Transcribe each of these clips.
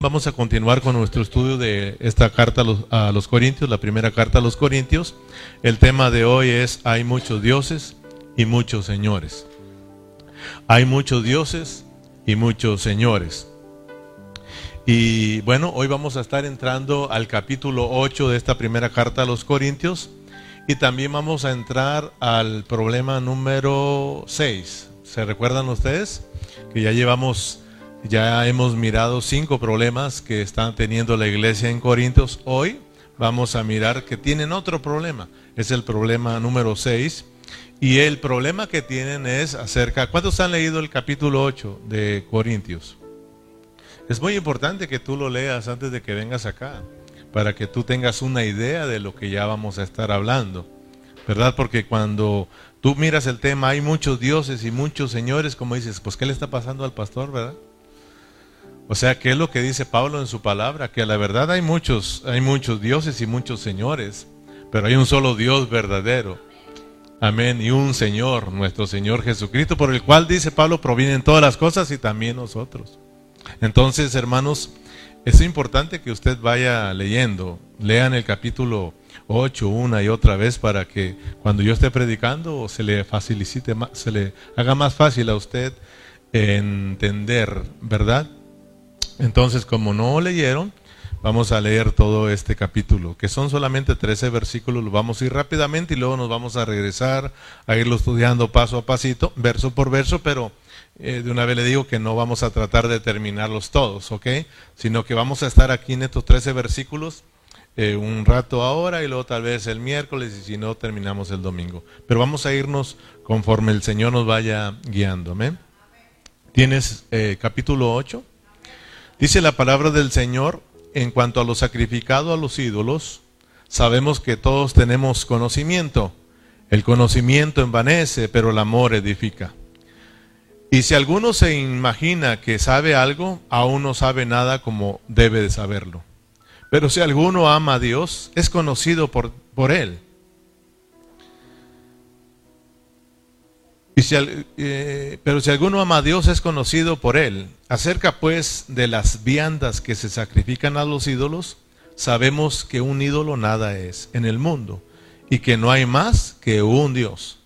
Vamos a continuar con nuestro estudio de esta carta a los, Corintios, la primera carta a los Corintios. El tema de hoy es hay muchos dioses y muchos señores. Hay muchos dioses y muchos señores. Y bueno, hoy vamos a estar entrando al capítulo 8 de esta primera carta a los Corintios y también vamos a entrar al problema número 6. ¿Se recuerdan ustedes? Que ya llevamos ya hemos mirado cinco problemas que están teniendo la iglesia en Corintios. Hoy vamos a mirar que tienen otro problema. Es el problema número 6. Y el problema que tienen es acerca... ¿Cuántos han leído el capítulo 8 de Corintios? Es muy importante que tú lo leas antes de que vengas acá, para que tú tengas una idea de lo que ya vamos a estar hablando. ¿Verdad? Porque cuando tú miras el tema, hay muchos dioses y muchos señores, como dices, pues ¿qué le está pasando al pastor, verdad? O sea, ¿qué es lo que dice Pablo en su palabra? Que a la verdad hay muchos, hay muchos dioses y muchos señores, pero hay un solo Dios verdadero. Amén. Y un Señor, nuestro Señor Jesucristo, por el cual dice Pablo, provienen todas las cosas y también nosotros. Entonces, hermanos, es importante que usted vaya leyendo, lean el capítulo 8 una y otra vez para que cuando yo esté predicando se le facilite, se le haga más fácil a usted entender, ¿verdad? Entonces, como no leyeron, vamos a leer todo este capítulo, que son solamente 13 versículos, lo vamos a ir rápidamente y luego nos vamos a regresar a irlo estudiando paso a pasito, verso por verso, pero eh, de una vez le digo que no vamos a tratar de terminarlos todos, ¿ok? Sino que vamos a estar aquí en estos 13 versículos eh, un rato ahora y luego tal vez el miércoles y si no terminamos el domingo. Pero vamos a irnos conforme el Señor nos vaya guiando, ¿amén? ¿Tienes eh, capítulo 8? Dice la palabra del Señor en cuanto a lo sacrificado a los ídolos, sabemos que todos tenemos conocimiento. El conocimiento envanece, pero el amor edifica. Y si alguno se imagina que sabe algo, aún no sabe nada como debe de saberlo. Pero si alguno ama a Dios, es conocido por, por él. Eh, pero si alguno ama a Dios es conocido por él. Acerca pues de las viandas que se sacrifican a los ídolos, sabemos que un ídolo nada es en el mundo y que no hay más que un Dios.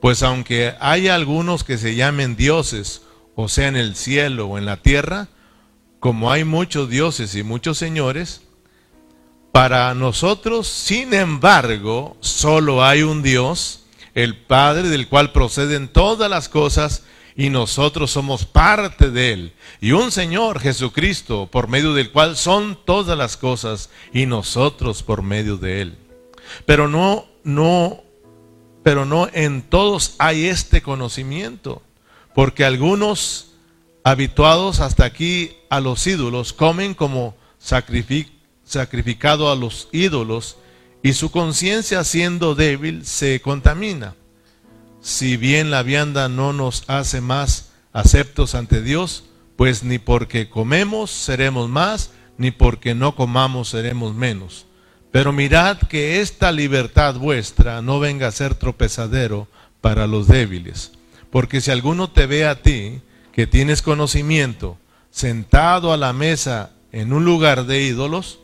Pues aunque haya algunos que se llamen dioses, o sea en el cielo o en la tierra, como hay muchos dioses y muchos señores, para nosotros, sin embargo, solo hay un Dios el Padre del cual proceden todas las cosas y nosotros somos parte de Él. Y un Señor Jesucristo por medio del cual son todas las cosas y nosotros por medio de Él. Pero no, no, pero no en todos hay este conocimiento, porque algunos habituados hasta aquí a los ídolos comen como sacrificado a los ídolos y su conciencia siendo débil se contamina. Si bien la vianda no nos hace más aceptos ante Dios, pues ni porque comemos seremos más, ni porque no comamos seremos menos. Pero mirad que esta libertad vuestra no venga a ser tropezadero para los débiles. Porque si alguno te ve a ti, que tienes conocimiento, sentado a la mesa en un lugar de ídolos,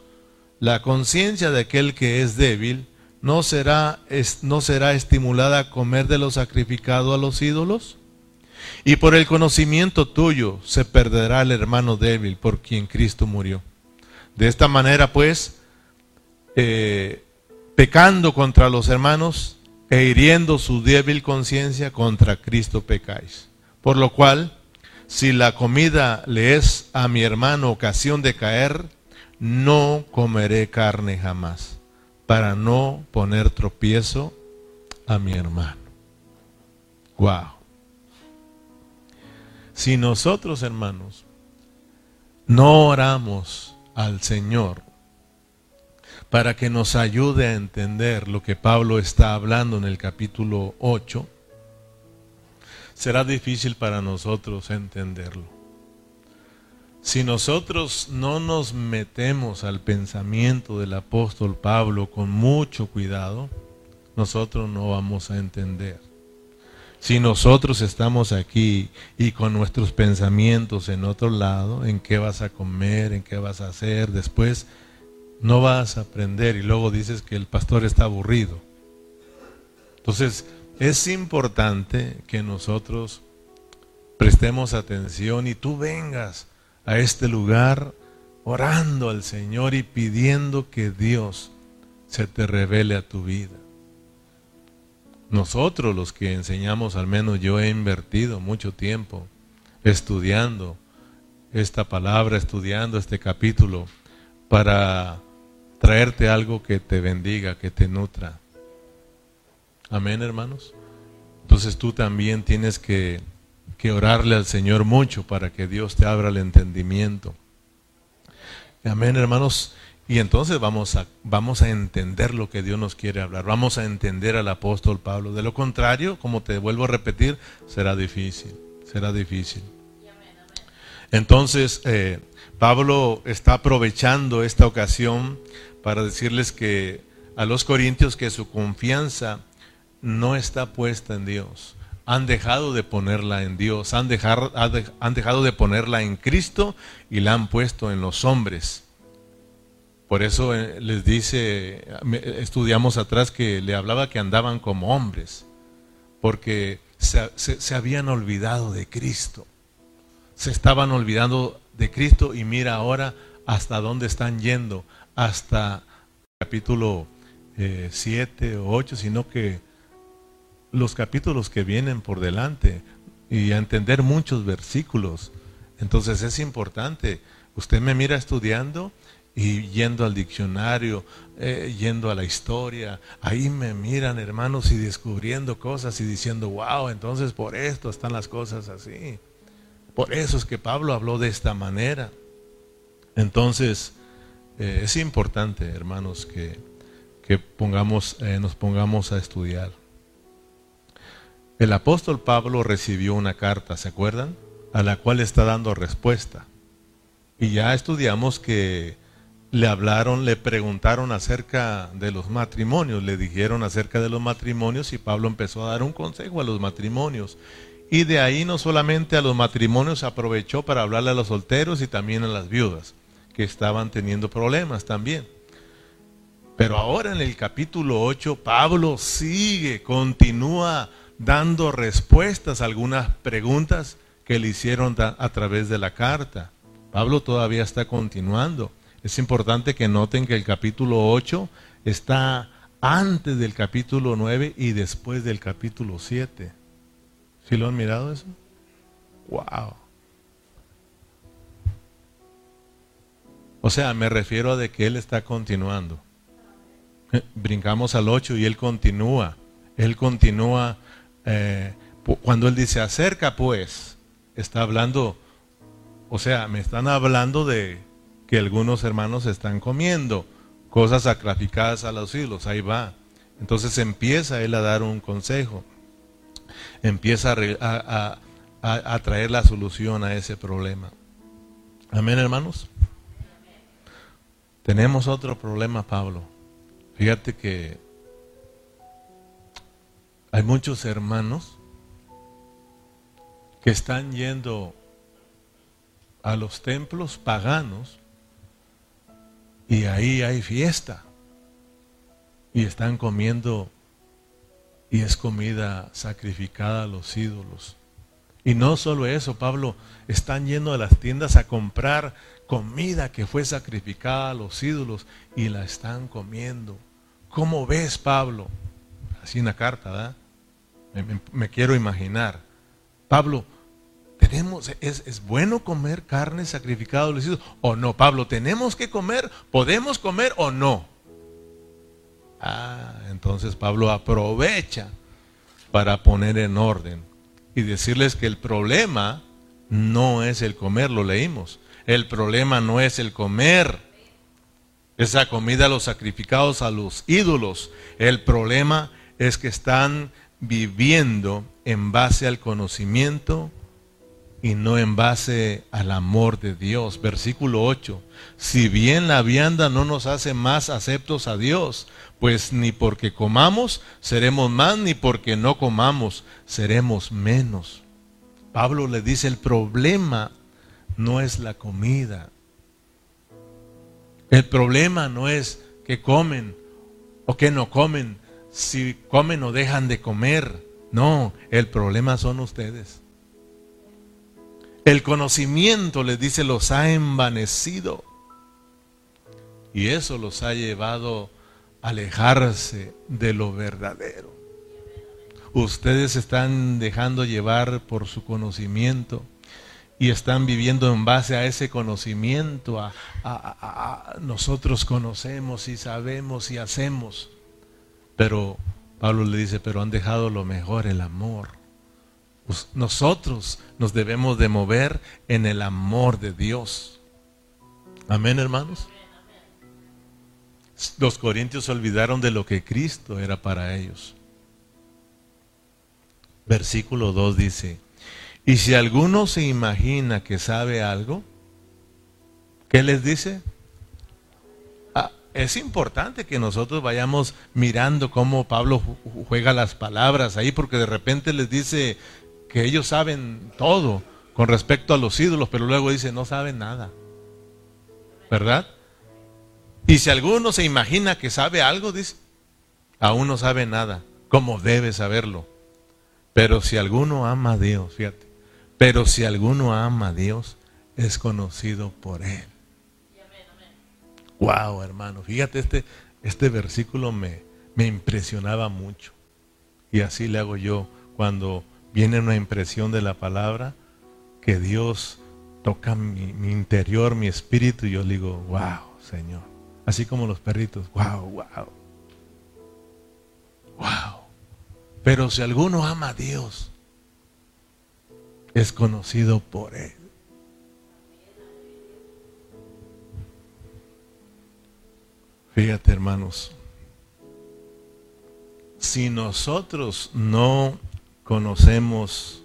la conciencia de aquel que es débil no será, no será estimulada a comer de lo sacrificado a los ídolos. Y por el conocimiento tuyo se perderá el hermano débil por quien Cristo murió. De esta manera, pues, eh, pecando contra los hermanos e hiriendo su débil conciencia, contra Cristo pecáis. Por lo cual, si la comida le es a mi hermano ocasión de caer, no comeré carne jamás, para no poner tropiezo a mi hermano. Wow. Si nosotros, hermanos, no oramos al Señor para que nos ayude a entender lo que Pablo está hablando en el capítulo 8, será difícil para nosotros entenderlo. Si nosotros no nos metemos al pensamiento del apóstol Pablo con mucho cuidado, nosotros no vamos a entender. Si nosotros estamos aquí y con nuestros pensamientos en otro lado, en qué vas a comer, en qué vas a hacer, después no vas a aprender y luego dices que el pastor está aburrido. Entonces, es importante que nosotros prestemos atención y tú vengas a este lugar orando al Señor y pidiendo que Dios se te revele a tu vida. Nosotros los que enseñamos, al menos yo he invertido mucho tiempo estudiando esta palabra, estudiando este capítulo, para traerte algo que te bendiga, que te nutra. Amén, hermanos. Entonces tú también tienes que, que orarle al Señor mucho para que Dios te abra el entendimiento. Amén, hermanos. Y entonces vamos a, vamos a entender lo que Dios nos quiere hablar. Vamos a entender al apóstol Pablo. De lo contrario, como te vuelvo a repetir, será difícil. Será difícil. Entonces, eh, Pablo está aprovechando esta ocasión para decirles que a los corintios que su confianza no está puesta en Dios. Han dejado de ponerla en Dios, han han dejado de ponerla en Cristo y la han puesto en los hombres. Por eso eh, les dice, estudiamos atrás que le hablaba que andaban como hombres, porque se, habían olvidado de Cristo. Se estaban olvidando de Cristo y mira ahora hasta dónde están yendo, hasta capítulo 7 eh, o 8, sino que los capítulos que vienen por delante y a entender muchos versículos. Entonces es importante. Usted me mira estudiando y yendo al diccionario, eh, yendo a la historia, ahí me miran hermanos y descubriendo cosas y diciendo, wow, entonces por esto están las cosas así. Por eso es que Pablo habló de esta manera. Entonces, eh, es importante, hermanos, que, que pongamos, eh, nos pongamos a estudiar. El apóstol Pablo recibió una carta, ¿se acuerdan? A la cual está dando respuesta. Y ya estudiamos que le hablaron, le preguntaron acerca de los matrimonios, le dijeron acerca de los matrimonios y Pablo empezó a dar un consejo a los matrimonios. Y de ahí no solamente a los matrimonios aprovechó para hablarle a los solteros y también a las viudas, que estaban teniendo problemas también. Pero ahora en el capítulo 8, Pablo sigue, continúa dando respuestas a algunas preguntas que le hicieron a través de la carta. Pablo todavía está continuando. Es importante que noten que el capítulo 8 está antes del capítulo 9 y después del capítulo 7. ¿Sí lo han mirado eso? ¡Wow! O sea, me refiero a de que él está continuando. Eh, brincamos al 8 y él continúa. Él continúa. Eh, cuando él dice acerca, pues, está hablando, o sea, me están hablando de que algunos hermanos están comiendo, cosas sacrificadas a los ídolos, ahí va. Entonces empieza él a dar un consejo, empieza a, a, traer la solución a ese problema. Amén, hermanos. Tenemos otro problema, Pablo. Fíjate que hay muchos hermanos que están yendo a los templos paganos y ahí hay fiesta. Y están comiendo y es comida sacrificada a los ídolos. Y no solo eso, Pablo, están yendo a las tiendas a comprar comida que fue sacrificada a los ídolos y la están comiendo. ¿Cómo ves, Pablo? Así en la carta, ¿verdad? Me, quiero imaginar. Pablo, tenemos, es, bueno comer carne sacrificada o no, Pablo, tenemos que comer, podemos comer o no. Ah, entonces Pablo aprovecha para poner en orden y decirles que el problema no es el comer, lo leímos. El problema no es el comer esa comida, los sacrificados a los ídolos. El problema es que están viviendo en base al conocimiento y no en base al amor de Dios. Versículo 8. Si bien la vianda no nos hace más aceptos a Dios, pues ni porque comamos seremos más, ni porque no comamos seremos menos. Pablo le dice, el problema no es la comida. El problema no es que comen o que no comen, si comen o dejan de comer. No, el problema son ustedes. El conocimiento, les dice, los ha envanecido. Y eso los ha llevado a alejarse de lo verdadero. Ustedes están dejando llevar por su conocimiento y están viviendo en base a ese conocimiento. A, nosotros conocemos y sabemos y hacemos. Pero Pablo le dice, pero han dejado lo mejor, el amor. Nosotros nos debemos de mover en el amor de Dios. Amén, hermanos. Los corintios se olvidaron de lo que Cristo era para ellos. Versículo 2 dice, y si alguno se imagina que sabe algo, ¿qué les dice? Es importante que nosotros vayamos mirando cómo Pablo juega las palabras ahí, porque de repente les dice, que ellos saben todo con respecto a los ídolos, pero luego dice, no saben nada. ¿Verdad? Y si alguno se imagina que sabe algo, dice, aún no sabe nada, como debe saberlo. Pero si alguno ama a Dios, fíjate, pero si alguno ama a Dios, es conocido por Él. Wow, hermano, fíjate, este, este versículo me, me impresionaba mucho. Y así le hago yo cuando viene una impresión de la palabra que Dios toca mi, interior, mi espíritu, y yo digo, wow, Señor. Así como los perritos, wow, wow. Wow. Pero si alguno ama a Dios, es conocido por Él. Fíjate, hermanos, si nosotros no conocemos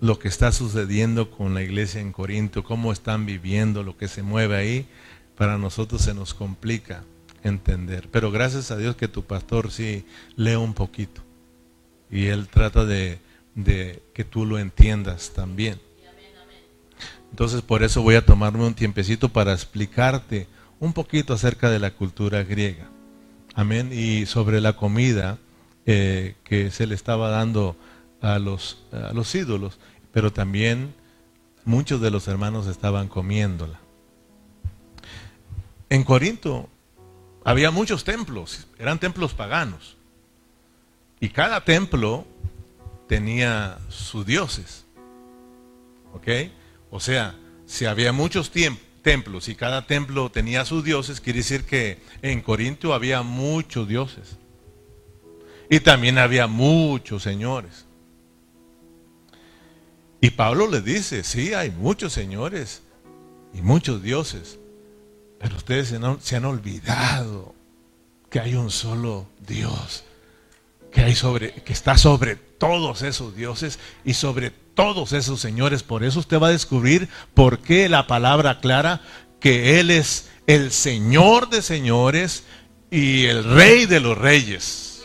lo que está sucediendo con la iglesia en Corinto, cómo están viviendo, lo que se mueve ahí, para nosotros se nos complica entender. Pero gracias a Dios que tu pastor sí lee un poquito y él trata de, de que tú lo entiendas también. Entonces por eso voy a tomarme un tiempecito para explicarte un poquito acerca de la cultura griega. Amén. Y sobre la comida eh, que se le estaba dando a los, a los ídolos, pero también muchos de los hermanos estaban comiéndola. En Corinto había muchos templos, eran templos paganos, y cada templo tenía sus dioses. ¿Ok? O sea, si había muchos templos y cada templo tenía sus dioses, quiere decir que en Corinto había muchos dioses. Y también había muchos señores. Y Pablo le dice, sí, hay muchos señores y muchos dioses, pero ustedes se han, olvidado que hay un solo Dios, que, hay sobre, que está sobre todos esos dioses y sobre todos esos señores. Por eso usted va a descubrir por qué la palabra aclara que Él es el Señor de señores y el Rey de los reyes.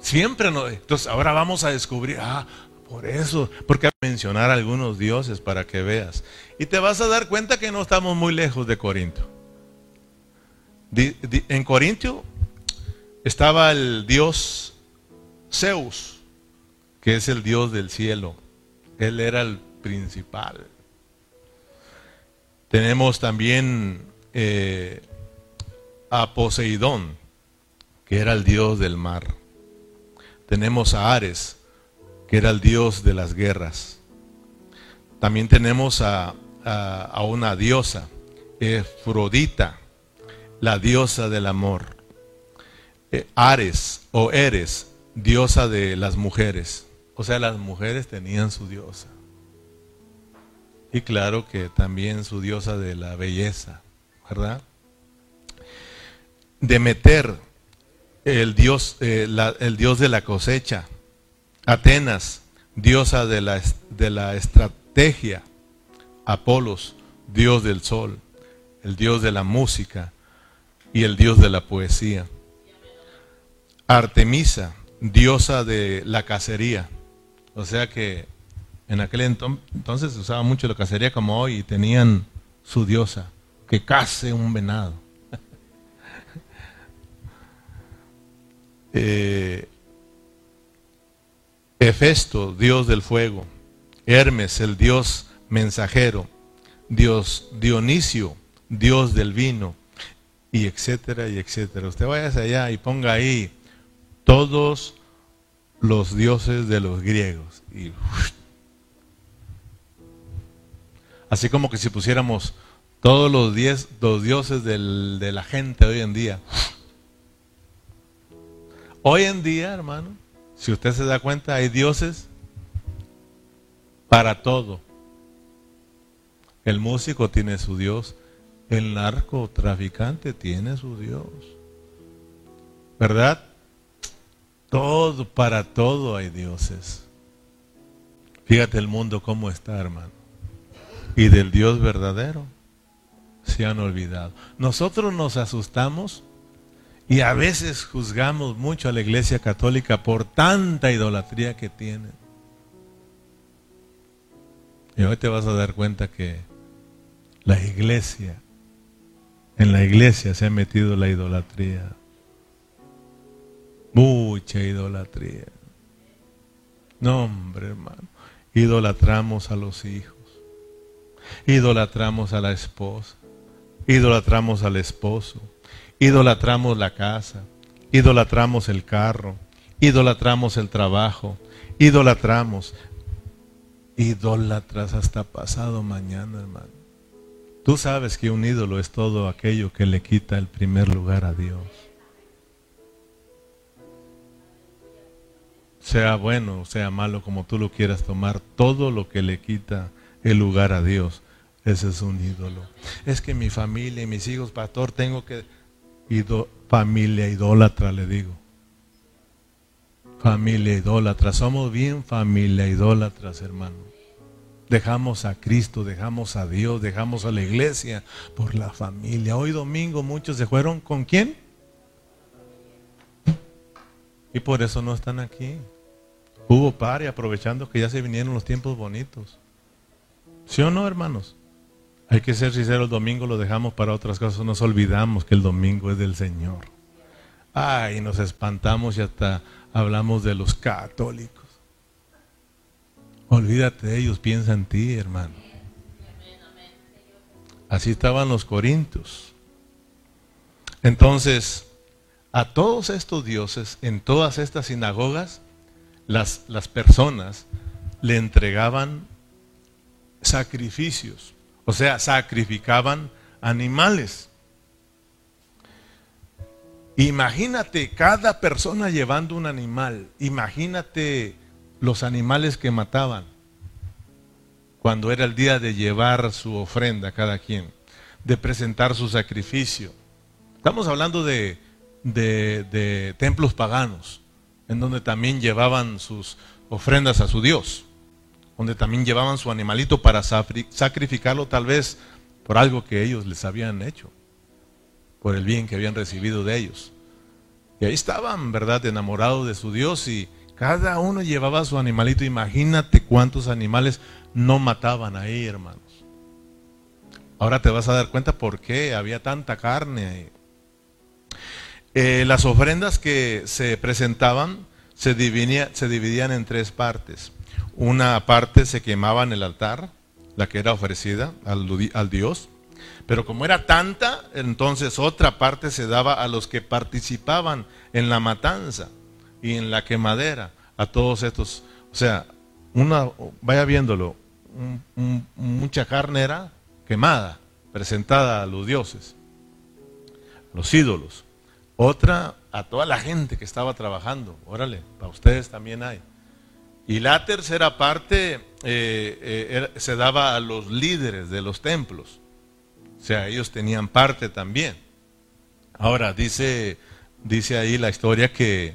Siempre no. Entonces ahora vamos a descubrir, ah, por eso, porque mencionar algunos dioses para que veas. Y te vas a dar cuenta que no estamos muy lejos de Corinto. En Corintio estaba el dios Zeus, que es el dios del cielo. Él era el principal. Tenemos también eh, a Poseidón, que era el dios del mar. Tenemos a Ares, que era el dios de las guerras. También tenemos a, una diosa, Efrodita, la diosa del amor. Eh, Ares o Eres, diosa de las mujeres. O sea, las mujeres tenían su diosa. Y claro que también su diosa de la belleza, ¿verdad? Demeter, el dios, eh, el dios de la cosecha. Atenas, diosa de la, de la estrategia. Apolos, dios del sol, el dios de la música y el dios de la poesía. Artemisa, diosa de la cacería. O sea que en aquel entonces se usaba mucho la cacería como hoy y tenían su diosa, que case un venado. eh, Hefesto, dios del fuego. Hermes, el dios mensajero. Dios Dionisio, dios del vino. Y etcétera, y etcétera. Usted vaya allá y ponga ahí todos los dioses de los griegos. Y, así como que si pusiéramos todos los, diez, los dioses del, de la gente hoy en día. Hoy en día, hermano, si usted se da cuenta, hay dioses para todo. El músico tiene su Dios, el narcotraficante tiene su Dios. ¿Verdad? Todo, para todo hay dioses. Fíjate el mundo cómo está, hermano. Y del Dios verdadero se han olvidado. Nosotros nos asustamos y a veces juzgamos mucho a la iglesia católica por tanta idolatría que tiene. Y hoy te vas a dar cuenta que la iglesia, en la iglesia se ha metido la idolatría. Mucha idolatría. No, hombre, hermano. Idolatramos a los hijos. Idolatramos a la esposa. Idolatramos al esposo idolatramos la casa, idolatramos el carro, idolatramos el trabajo, idolatramos, idólatras hasta pasado mañana, hermano. Tú sabes que un ídolo es todo aquello que le quita el primer lugar a Dios. Sea bueno o sea malo, como tú lo quieras tomar, todo lo que le quita el lugar a Dios, ese es un ídolo. Es que mi familia y mis hijos, pastor, tengo que familia idólatra, le digo. Familia idólatra. Somos bien familia idólatras, hermano. Dejamos a Cristo, dejamos a Dios, dejamos a la iglesia por la familia. Hoy domingo muchos se fueron con quién? Y por eso no están aquí. Hubo par y aprovechando que ya se vinieron los tiempos bonitos. ¿Sí o no, hermanos? Hay que ser sinceros, el domingo lo dejamos para otras cosas, nos olvidamos que el domingo es del Señor. Ay, nos espantamos y hasta hablamos de los católicos. Olvídate de ellos, piensa en ti, hermano. Así estaban los corintios. Entonces, a todos estos dioses, en todas estas sinagogas, las, las personas le entregaban sacrificios. O sea, sacrificaban animales. Imagínate cada persona llevando un animal. Imagínate los animales que mataban cuando era el día de llevar su ofrenda cada quien, de presentar su sacrificio. Estamos hablando de, de templos paganos, en donde también llevaban sus ofrendas a su Dios donde también llevaban su animalito para sacrificarlo tal vez por algo que ellos les habían hecho, por el bien que habían recibido de ellos. Y ahí estaban, ¿verdad?, enamorados de su Dios y cada uno llevaba su animalito. Imagínate cuántos animales no mataban ahí, hermanos. Ahora te vas a dar cuenta por qué había tanta carne ahí. Eh, las ofrendas que se presentaban se dividían en tres partes. Una parte se quemaba en el altar, la que era ofrecida al, Dios, pero como era tanta, entonces otra parte se daba a los que participaban en la matanza y en la quemadera, a todos estos. O sea, una, vaya viéndolo, mucha carne era quemada, presentada a los dioses, los ídolos. Otra a toda la gente que estaba trabajando. Órale, para ustedes también hay. Y la tercera parte eh, eh, se daba a los líderes de los templos. O sea, ellos tenían parte también. Ahora, dice, dice ahí la historia que,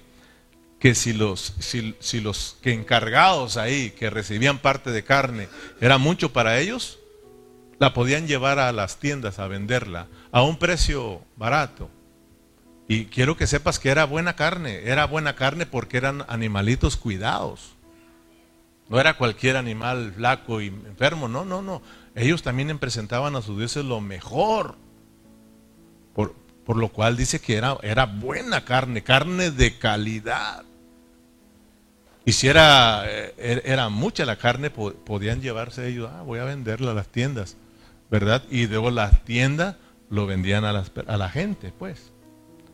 que si los, si, si los que encargados ahí, que recibían parte de carne, era mucho para ellos, la podían llevar a las tiendas a venderla a un precio barato. Y quiero que sepas que era buena carne, era buena carne porque eran animalitos cuidados. No era cualquier animal flaco y enfermo, no, no, no. Ellos también presentaban a sus dioses lo mejor. Por, por lo cual dice que era, era buena carne, carne de calidad. Y si era, eh, era mucha la carne, podían llevarse ellos, ah, voy a venderla a las tiendas, ¿verdad? Y luego las tiendas lo vendían a, a la gente, pues.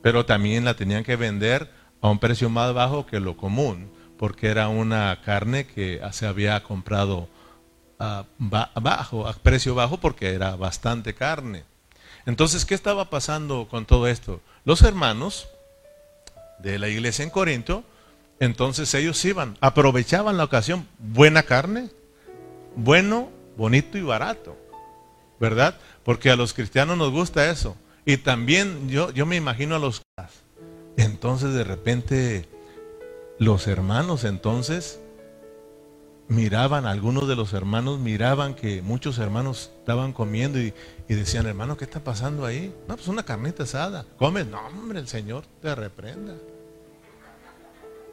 Pero también la tenían que vender a un precio más bajo que lo común, porque era una carne que se había comprado a, bajo, a precio bajo, porque era bastante carne. Entonces, ¿qué estaba pasando con todo esto? Los hermanos de la iglesia en Corinto, entonces ellos iban, aprovechaban la ocasión, buena carne, bueno, bonito y barato, ¿verdad? Porque a los cristianos nos gusta eso. Y también yo, yo me imagino a los... Entonces de repente los hermanos entonces miraban, algunos de los hermanos miraban que muchos hermanos estaban comiendo y, y, decían, hermano, ¿qué está pasando ahí? No, pues una carnita asada. Come, no, hombre, el Señor te reprenda.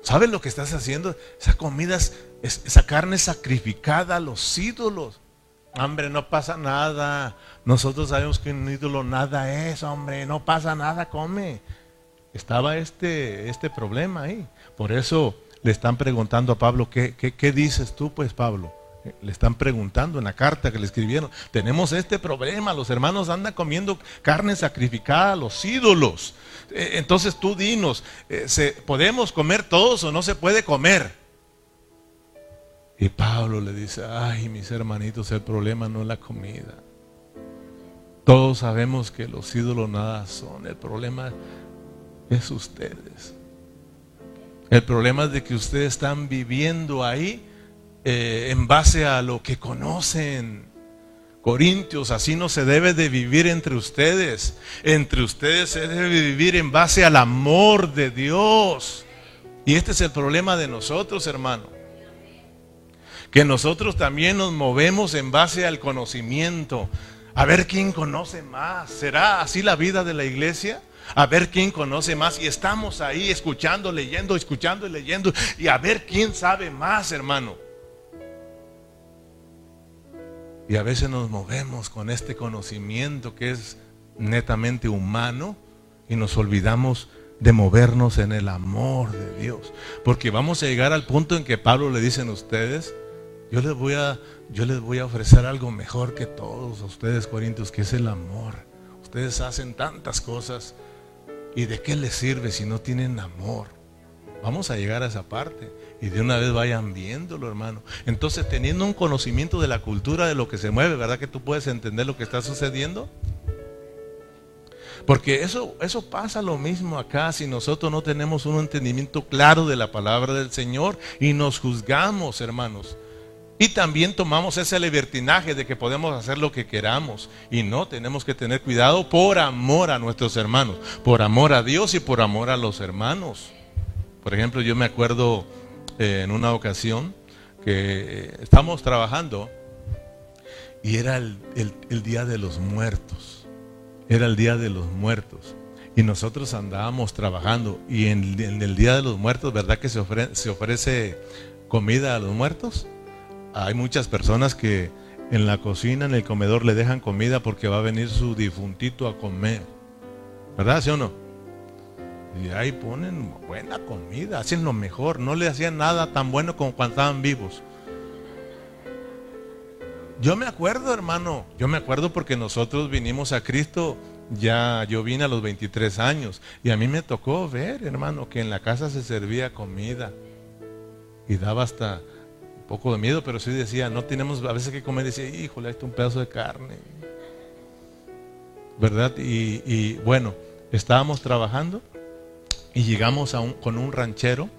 ¿Sabes lo que estás haciendo? Esa comida, es, esa carne sacrificada a los ídolos. Hombre, no pasa nada. Nosotros sabemos que un ídolo nada es, hombre. No pasa nada, come. Estaba este, este problema ahí. Por eso le están preguntando a Pablo, ¿qué, qué, qué dices tú, pues, Pablo? Le están preguntando en la carta que le escribieron, tenemos este problema, los hermanos andan comiendo carne sacrificada a los ídolos. Eh, entonces tú dinos, eh, ¿podemos comer todos o no se puede comer? Y Pablo le dice, ay mis hermanitos, el problema no es la comida. Todos sabemos que los ídolos nada son, el problema es ustedes. El problema es de que ustedes están viviendo ahí eh, en base a lo que conocen. Corintios, así no se debe de vivir entre ustedes. Entre ustedes se debe vivir en base al amor de Dios. Y este es el problema de nosotros, hermano. Que nosotros también nos movemos en base al conocimiento. A ver quién conoce más. ¿Será así la vida de la iglesia? A ver quién conoce más. Y estamos ahí escuchando, leyendo, escuchando y leyendo. Y a ver quién sabe más, hermano. Y a veces nos movemos con este conocimiento que es netamente humano y nos olvidamos de movernos en el amor de Dios. Porque vamos a llegar al punto en que Pablo le dicen a ustedes, yo les voy a, yo les voy a ofrecer algo mejor que todos ustedes, Corintios, que es el amor. Ustedes hacen tantas cosas. ¿Y de qué les sirve si no tienen amor? Vamos a llegar a esa parte y de una vez vayan viéndolo, hermano. Entonces, teniendo un conocimiento de la cultura, de lo que se mueve, ¿verdad que tú puedes entender lo que está sucediendo? Porque eso, eso pasa lo mismo acá si nosotros no tenemos un entendimiento claro de la palabra del Señor y nos juzgamos, hermanos. Y también tomamos ese libertinaje de que podemos hacer lo que queramos. Y no, tenemos que tener cuidado por amor a nuestros hermanos, por amor a Dios y por amor a los hermanos. Por ejemplo, yo me acuerdo eh, en una ocasión que estamos trabajando y era el, día de los muertos. Era el día de los muertos. Y nosotros andábamos trabajando y en, el día de los muertos, ¿verdad que se, se ofrece comida a los muertos? Hay muchas personas que en la cocina, en el comedor le dejan comida porque va a venir su difuntito a comer. ¿Verdad, sí o no? Y ahí ponen buena comida, hacen lo mejor. No le hacían nada tan bueno como cuando estaban vivos. Yo me acuerdo, hermano, yo me acuerdo porque nosotros vinimos a Cristo, ya yo vine a los 23 años y a mí me tocó ver, hermano, que en la casa se servía comida y daba hasta poco de miedo, pero sí decía, no tenemos a veces que comer, decía, híjole, hay un pedazo de carne, ¿verdad? Y, y bueno, estábamos trabajando y llegamos a un, con un ranchero,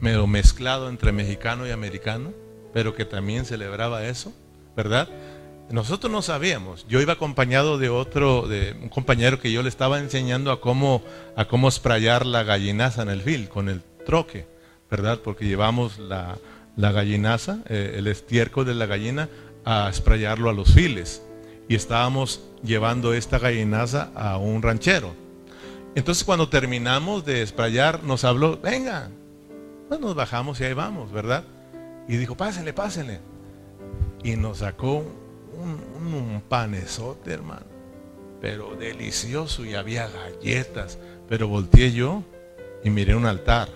medio mezclado entre mexicano y americano, pero que también celebraba eso, ¿verdad? Nosotros no sabíamos. Yo iba acompañado de otro, de un compañero que yo le estaba enseñando a cómo, a cómo sprayar la gallinaza en el fil con el troque, ¿verdad? Porque llevamos la, gallinaza, eh, el estiércol de la gallina, a esprayarlo a los files. Y estábamos llevando esta gallinaza a un ranchero. Entonces cuando terminamos de esprayar, nos habló, venga, pues nos bajamos y ahí vamos, ¿verdad? Y dijo, pásenle, pásenle. Y nos sacó un, un, panezote, hermano. Pero delicioso y había galletas. Pero volteé yo y miré un altar.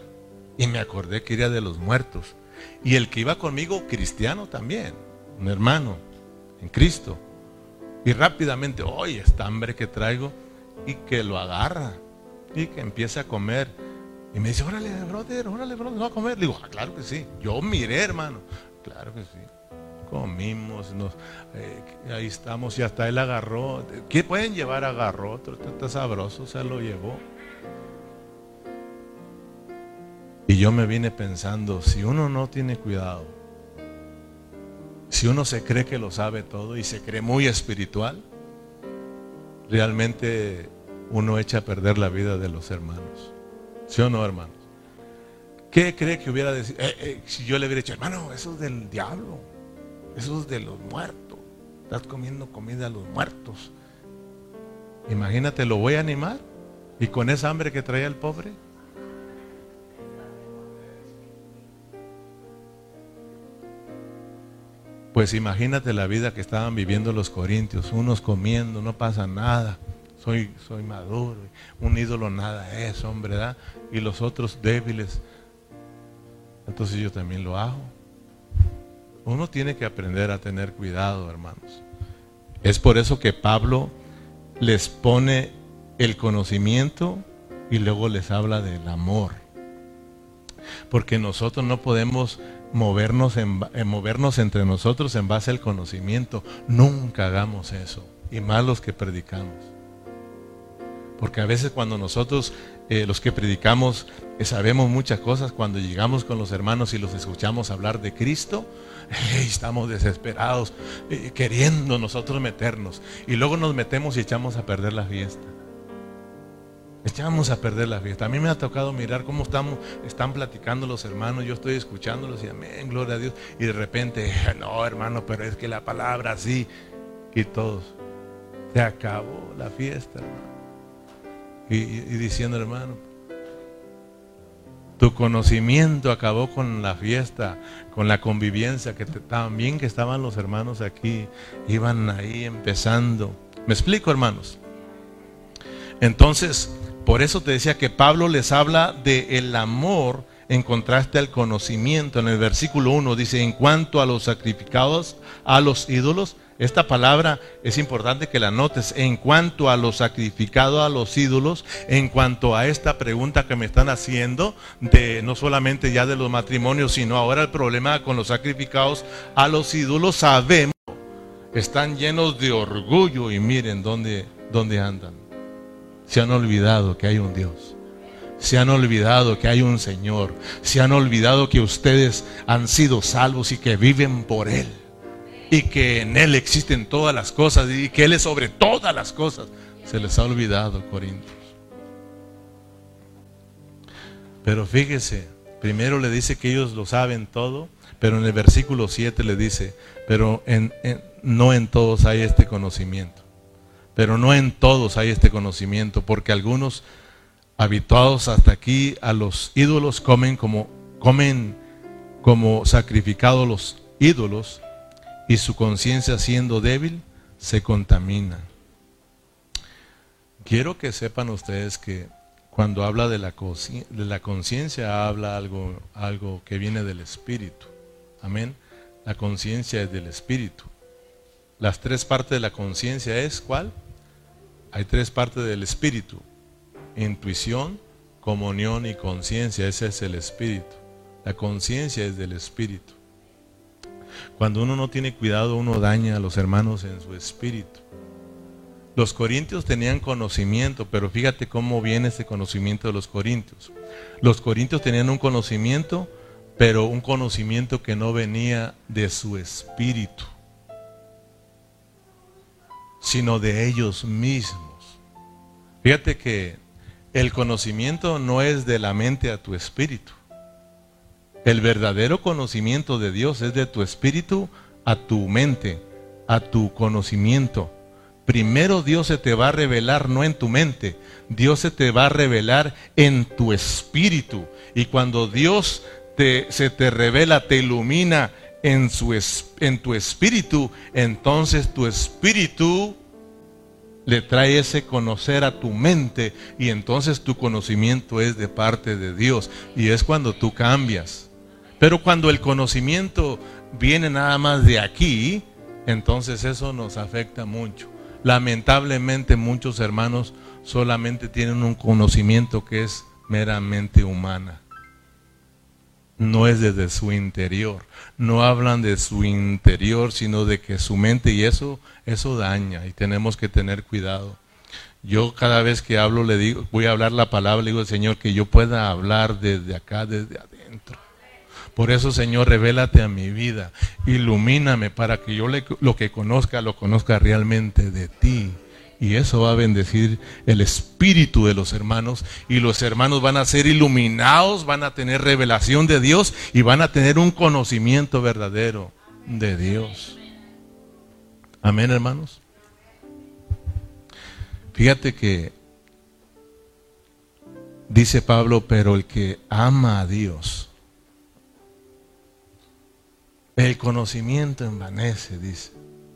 Y me acordé que era de los muertos. Y el que iba conmigo, cristiano también, un hermano en Cristo. Y rápidamente, oye, esta hambre que traigo, y que lo agarra, y que empieza a comer. Y me dice, órale, brother, órale, brother, ¿no a comer? Le digo, ah, claro que sí. Yo miré, hermano. Claro que sí. Comimos, nos, eh, ahí estamos y hasta él agarró. ¿Qué pueden llevar? Agarró, está sabroso, se lo llevó. Y yo me vine pensando, si uno no tiene cuidado, si uno se cree que lo sabe todo y se cree muy espiritual, realmente uno echa a perder la vida de los hermanos. ¿Sí o no, hermanos? ¿Qué cree que hubiera decidido? Eh, eh, si yo le hubiera dicho, hermano, eso es del diablo, eso es de los muertos, estás comiendo comida a los muertos. Imagínate, lo voy a animar y con esa hambre que traía el pobre. Pues imagínate la vida que estaban viviendo los corintios, unos comiendo, no pasa nada soy, soy maduro, un ídolo nada es, hombre, ¿verdad? Y los otros débiles. Entonces yo también lo hago. Uno tiene que aprender a tener cuidado, hermanos. Es por eso que Pablo les pone el conocimiento y luego les habla del amor. Porque nosotros no podemos movernos, en, movernos entre nosotros en base al conocimiento. Nunca hagamos eso. Y más los que predicamos. Porque a veces cuando nosotros, eh, los que predicamos, eh, sabemos muchas cosas, cuando llegamos con los hermanos y los escuchamos hablar de Cristo, estamos desesperados, eh, queriendo nosotros meternos. Y luego nos metemos y echamos a perder la fiesta. Echamos a perder la fiesta. A mí me ha tocado mirar cómo estamos, están platicando los hermanos, yo estoy escuchándolos y amén, gloria a Dios. Y de repente, no hermano, pero es que la palabra así. Y todos, se acabó la fiesta, hermano y, diciendo, hermano, tu conocimiento acabó con la fiesta, con la convivencia, que también que estaban los hermanos aquí, iban ahí empezando. ¿Me explico, hermanos? Entonces, por eso te decía que Pablo les habla de el amor en contraste al conocimiento. En el versículo 1 dice, en cuanto a los sacrificados a los ídolos, esta palabra es importante que la notes en cuanto a lo sacrificado a los ídolos, en cuanto a esta pregunta que me están haciendo, de no solamente ya de los matrimonios, sino ahora el problema con los sacrificados a los ídolos, sabemos, están llenos de orgullo y miren dónde, dónde andan. Se han olvidado que hay un Dios. Se han olvidado que hay un Señor. Se han olvidado que ustedes han sido salvos y que viven por Él y que en Él existen todas las cosas y que Él es sobre todas las cosas. Se les ha olvidado, Corintios. Pero fíjese, primero le dice que ellos lo saben todo, pero en el versículo 7 le dice, pero no en todos hay este conocimiento. Pero no en todos hay este conocimiento, porque algunos habituados hasta aquí a los ídolos comen como comen como sacrificados los ídolos y su conciencia siendo débil se contamina. Quiero que sepan ustedes que cuando habla de la, conciencia habla algo, algo que viene del espíritu. Amén. La conciencia es del espíritu. Las tres partes de la conciencia es ¿cuál? Hay tres partes del espíritu. Intuición, comunión y conciencia. Ese es el espíritu. La conciencia es del espíritu. Cuando uno no tiene cuidado, uno daña a los hermanos en su espíritu. Los corintios tenían conocimiento, pero fíjate cómo viene ese conocimiento de los corintios. Los corintios tenían un conocimiento, pero un conocimiento que no venía de su espíritu, sino de ellos mismos. Fíjate que el conocimiento no es de la mente a tu espíritu. El verdadero conocimiento de Dios es de tu espíritu a tu mente, a tu conocimiento. Primero Dios se te va a revelar no en tu mente, Dios se te va a revelar en tu espíritu. Y cuando Dios te, se te revela, te ilumina en, su, en tu espíritu, entonces tu espíritu le trae ese conocer a tu mente y entonces tu conocimiento es de parte de Dios y es cuando tú cambias. Pero cuando el conocimiento viene nada más de aquí, entonces eso nos afecta mucho. Lamentablemente muchos hermanos solamente tienen un conocimiento que es meramente humana. No es desde su interior. No hablan de su interior, sino de que su mente y eso eso daña y tenemos que tener cuidado. Yo cada vez que hablo le digo, voy a hablar la palabra, le digo Señor que yo pueda hablar desde acá, desde adentro. Por eso, Señor, revélate a mi vida, ilumíname para que yo lo que conozca, lo conozca realmente de ti. Y eso va a bendecir el espíritu de los hermanos. Y los hermanos van a ser iluminados, van a tener revelación de Dios y van a tener un conocimiento verdadero de Dios. Amén, hermanos. Fíjate que dice Pablo, pero el que ama a Dios, el conocimiento envanece, dice.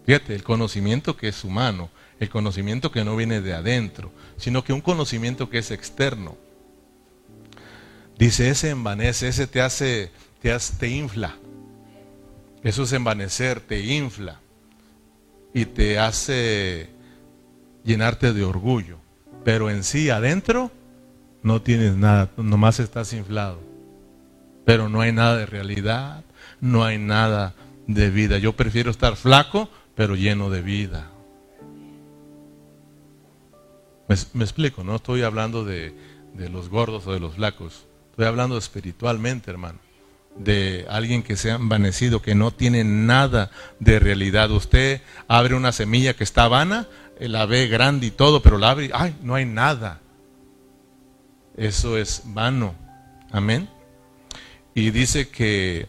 Fíjate, el conocimiento que es humano, el conocimiento que no viene de adentro, sino que un conocimiento que es externo. Dice, ese envanece, ese te hace, te, hace, te infla. Eso es envanecer, te infla y te hace llenarte de orgullo. Pero en sí, adentro, no tienes nada, nomás estás inflado. Pero no hay nada de realidad, no hay nada de vida. Yo prefiero estar flaco, pero lleno de vida. Me, explico, no estoy hablando de, de los gordos o de los flacos. Estoy hablando espiritualmente, hermano de alguien que se ha envanecido, que no tiene nada de realidad. Usted abre una semilla que está vana, eh, la ve grande y todo, pero la abre y, ay, no hay nada. Eso es vano. Amén. Y dice que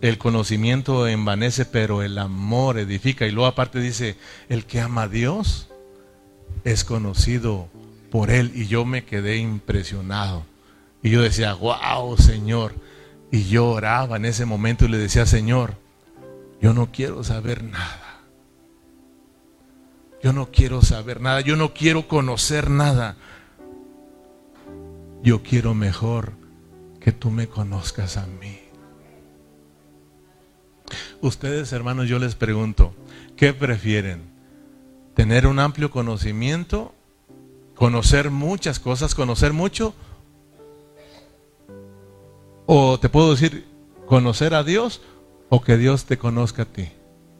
el conocimiento envanece, pero el amor edifica. Y luego aparte dice, el que ama a Dios es conocido por él. Y yo me quedé impresionado. Y yo decía, wow, Señor y yo oraba en ese momento y le decía, Señor, yo no quiero saber nada. Yo no quiero saber nada. Yo no quiero conocer nada. Yo quiero mejor que tú me conozcas a mí. Ustedes, hermanos, yo les pregunto, ¿qué prefieren? ¿Tener un amplio conocimiento? ¿Conocer muchas cosas? ¿Conocer mucho? O te puedo decir, conocer a Dios o que Dios te conozca a ti.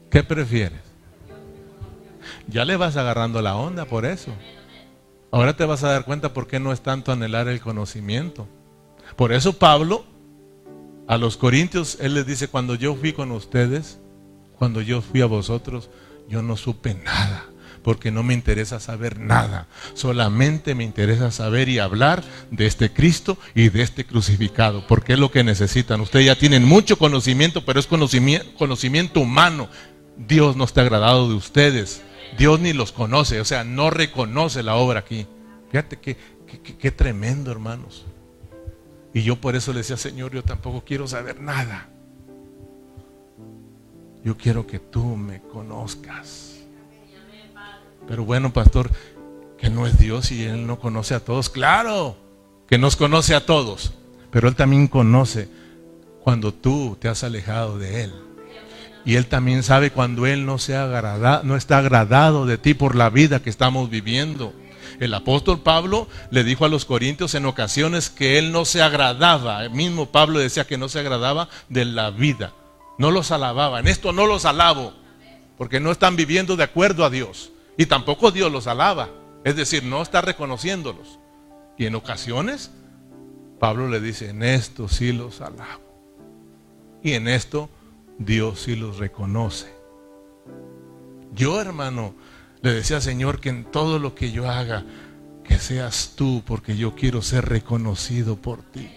¿Qué prefieres? Ya le vas agarrando la onda por eso. Ahora te vas a dar cuenta por qué no es tanto anhelar el conocimiento. Por eso Pablo a los corintios, él les dice, cuando yo fui con ustedes, cuando yo fui a vosotros, yo no supe nada porque no me interesa saber nada. Solamente me interesa saber y hablar de este Cristo y de este crucificado, porque es lo que necesitan. Ustedes ya tienen mucho conocimiento, pero es conocimiento, humano. Dios no está agradado de ustedes. Dios ni los conoce, o sea, no reconoce la obra aquí. Fíjate qué, tremendo, hermanos. Y yo por eso le decía, Señor, yo tampoco quiero saber nada. Yo quiero que tú me conozcas. Pero bueno, pastor, que no es Dios y Él no conoce a todos. Claro, que nos conoce a todos. Pero Él también conoce cuando tú te has alejado de Él. Y Él también sabe cuando Él no, se agrada, no está agradado de ti por la vida que estamos viviendo. El apóstol Pablo le dijo a los corintios en ocasiones que Él no se agradaba. El mismo Pablo decía que no se agradaba de la vida. No los alababa. En esto no los alabo. Porque no están viviendo de acuerdo a Dios. Y tampoco Dios los alaba. Es decir, no está reconociéndolos. Y en ocasiones, Pablo le dice, en esto sí los alabo. Y en esto Dios sí los reconoce. Yo, hermano, le decía, Señor, que en todo lo que yo haga, que seas tú, porque yo quiero ser reconocido por ti.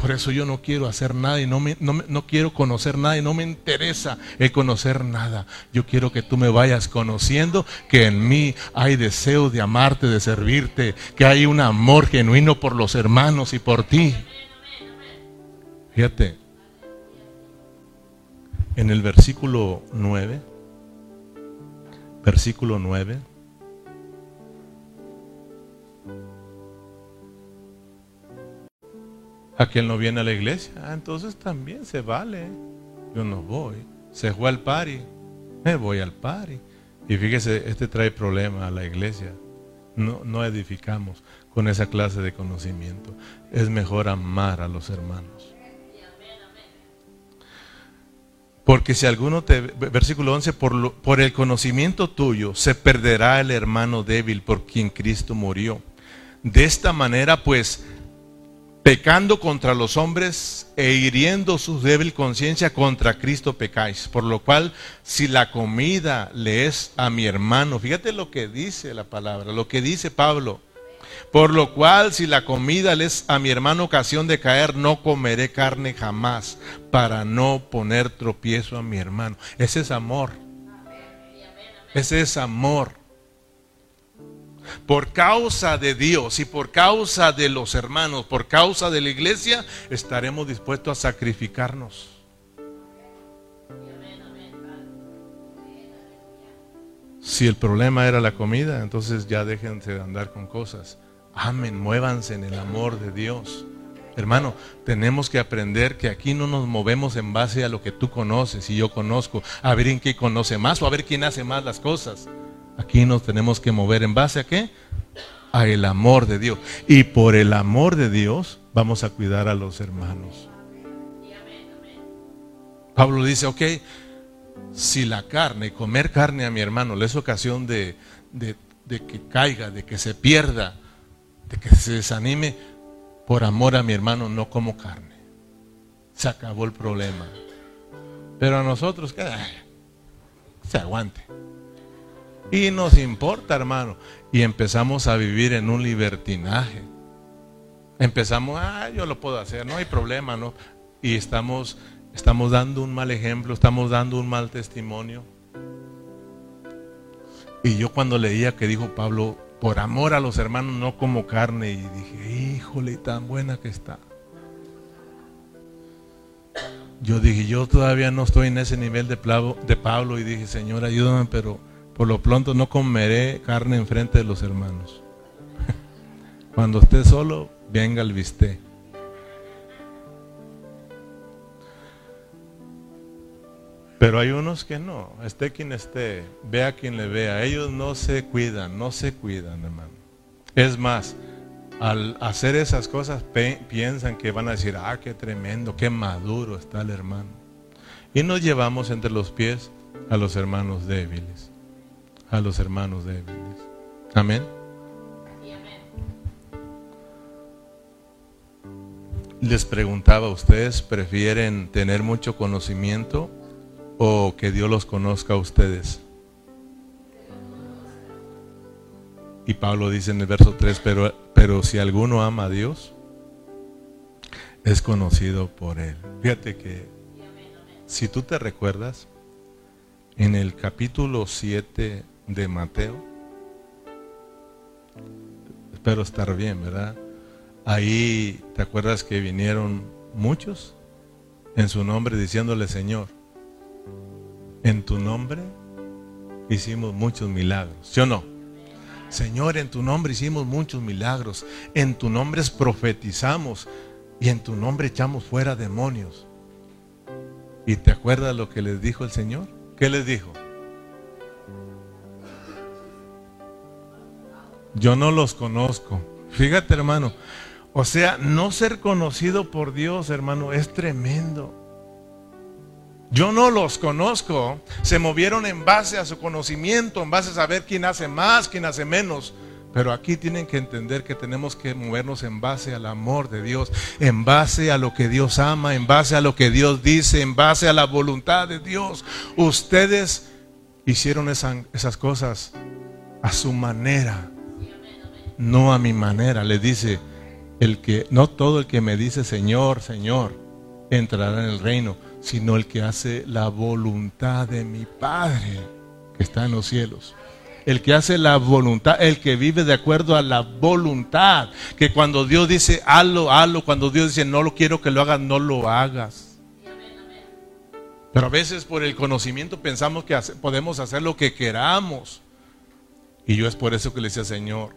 Por eso yo no quiero hacer nada y no, me, no, no, quiero conocer nada y no me interesa el conocer nada. Yo quiero que tú me vayas conociendo, que en mí hay deseo de amarte, de servirte, que hay un amor genuino por los hermanos y por ti. Fíjate, en el versículo 9, versículo 9. Aquel no viene a la iglesia, ah, entonces también se vale. Yo no voy. Se fue al pari, me voy al pari. Y fíjese, este trae problema a la iglesia. No, no edificamos con esa clase de conocimiento. Es mejor amar a los hermanos. Porque si alguno te, versículo 11, por, por el conocimiento tuyo se perderá el hermano débil por quien Cristo murió. De esta manera, pues, pecando contra los hombres e hiriendo su débil conciencia contra Cristo pecáis. Por lo cual, si la comida le es a mi hermano, fíjate lo que dice la palabra, lo que dice Pablo. Por lo cual, si la comida le es a mi hermano ocasión de caer, no comeré carne jamás, para no poner tropiezo a mi hermano. Ese es amor. Ese es amor por causa de Dios y por causa de los hermanos, por causa de la iglesia, estaremos dispuestos a sacrificarnos. Si el problema era la comida, entonces ya déjense de andar con cosas. Amen, muévanse en el amor de Dios. Hermano, tenemos que aprender que aquí no nos movemos en base a lo que tú conoces y yo conozco, a ver en qué conoce más o a ver quién hace más las cosas. Aquí nos tenemos que mover en base a qué? A el amor de Dios. Y por el amor de Dios vamos a cuidar a los hermanos. Pablo dice, ok, si la carne, comer carne a mi hermano le es ocasión de, de, que caiga, de que se pierda, de que se desanime, por amor a mi hermano no como carne. Se acabó el problema. Pero a nosotros, que se aguante. Y nos importa, hermano. Y empezamos a vivir en un libertinaje. Empezamos, ah, yo lo puedo hacer, no hay problema, ¿no? Y estamos, estamos dando un mal ejemplo, estamos dando un mal testimonio. Y yo cuando leía que dijo Pablo, por amor a los hermanos, no como carne, y dije, híjole, tan buena que está. Yo dije, yo todavía no estoy en ese nivel de, de Pablo y dije, Señor, ayúdame, pero por lo pronto no comeré carne en frente de los hermanos. Cuando esté solo, venga el bistec. Pero hay unos que no, esté quien esté, vea quien le vea, ellos no se cuidan, no se cuidan, hermano. Es más, al hacer esas cosas piensan que van a decir, ah, qué tremendo, qué maduro está el hermano. Y nos llevamos entre los pies a los hermanos débiles a los hermanos débiles. Amén. Les preguntaba, ¿ustedes prefieren tener mucho conocimiento o que Dios los conozca a ustedes? Y Pablo dice en el verso 3, pero, pero si alguno ama a Dios, es conocido por él. Fíjate que si tú te recuerdas, en el capítulo 7 de Mateo. Espero estar bien, ¿verdad? Ahí, ¿te acuerdas que vinieron muchos en su nombre diciéndole, Señor, en tu nombre hicimos muchos milagros, ¿sí o no? Señor, en tu nombre hicimos muchos milagros, en tu nombre profetizamos y en tu nombre echamos fuera demonios. ¿Y te acuerdas lo que les dijo el Señor? ¿Qué les dijo? Yo no los conozco. Fíjate, hermano. O sea, no ser conocido por Dios, hermano, es tremendo. Yo no los conozco. Se movieron en base a su conocimiento, en base a saber quién hace más, quién hace menos. Pero aquí tienen que entender que tenemos que movernos en base al amor de Dios, en base a lo que Dios ama, en base a lo que Dios dice, en base a la voluntad de Dios. Ustedes hicieron esas cosas a su manera no a mi manera. Le dice, el que no todo el que me dice Señor, Señor, entrará en el reino, sino el que hace la voluntad de mi Padre que está en los cielos. El que hace la voluntad, el que vive de acuerdo a la voluntad. Que cuando Dios dice hazlo, hazlo. Cuando Dios dice no lo quiero que lo hagas, no lo hagas. Pero a veces por el conocimiento pensamos que podemos hacer lo que queramos. Y yo es por eso que le decía, Señor,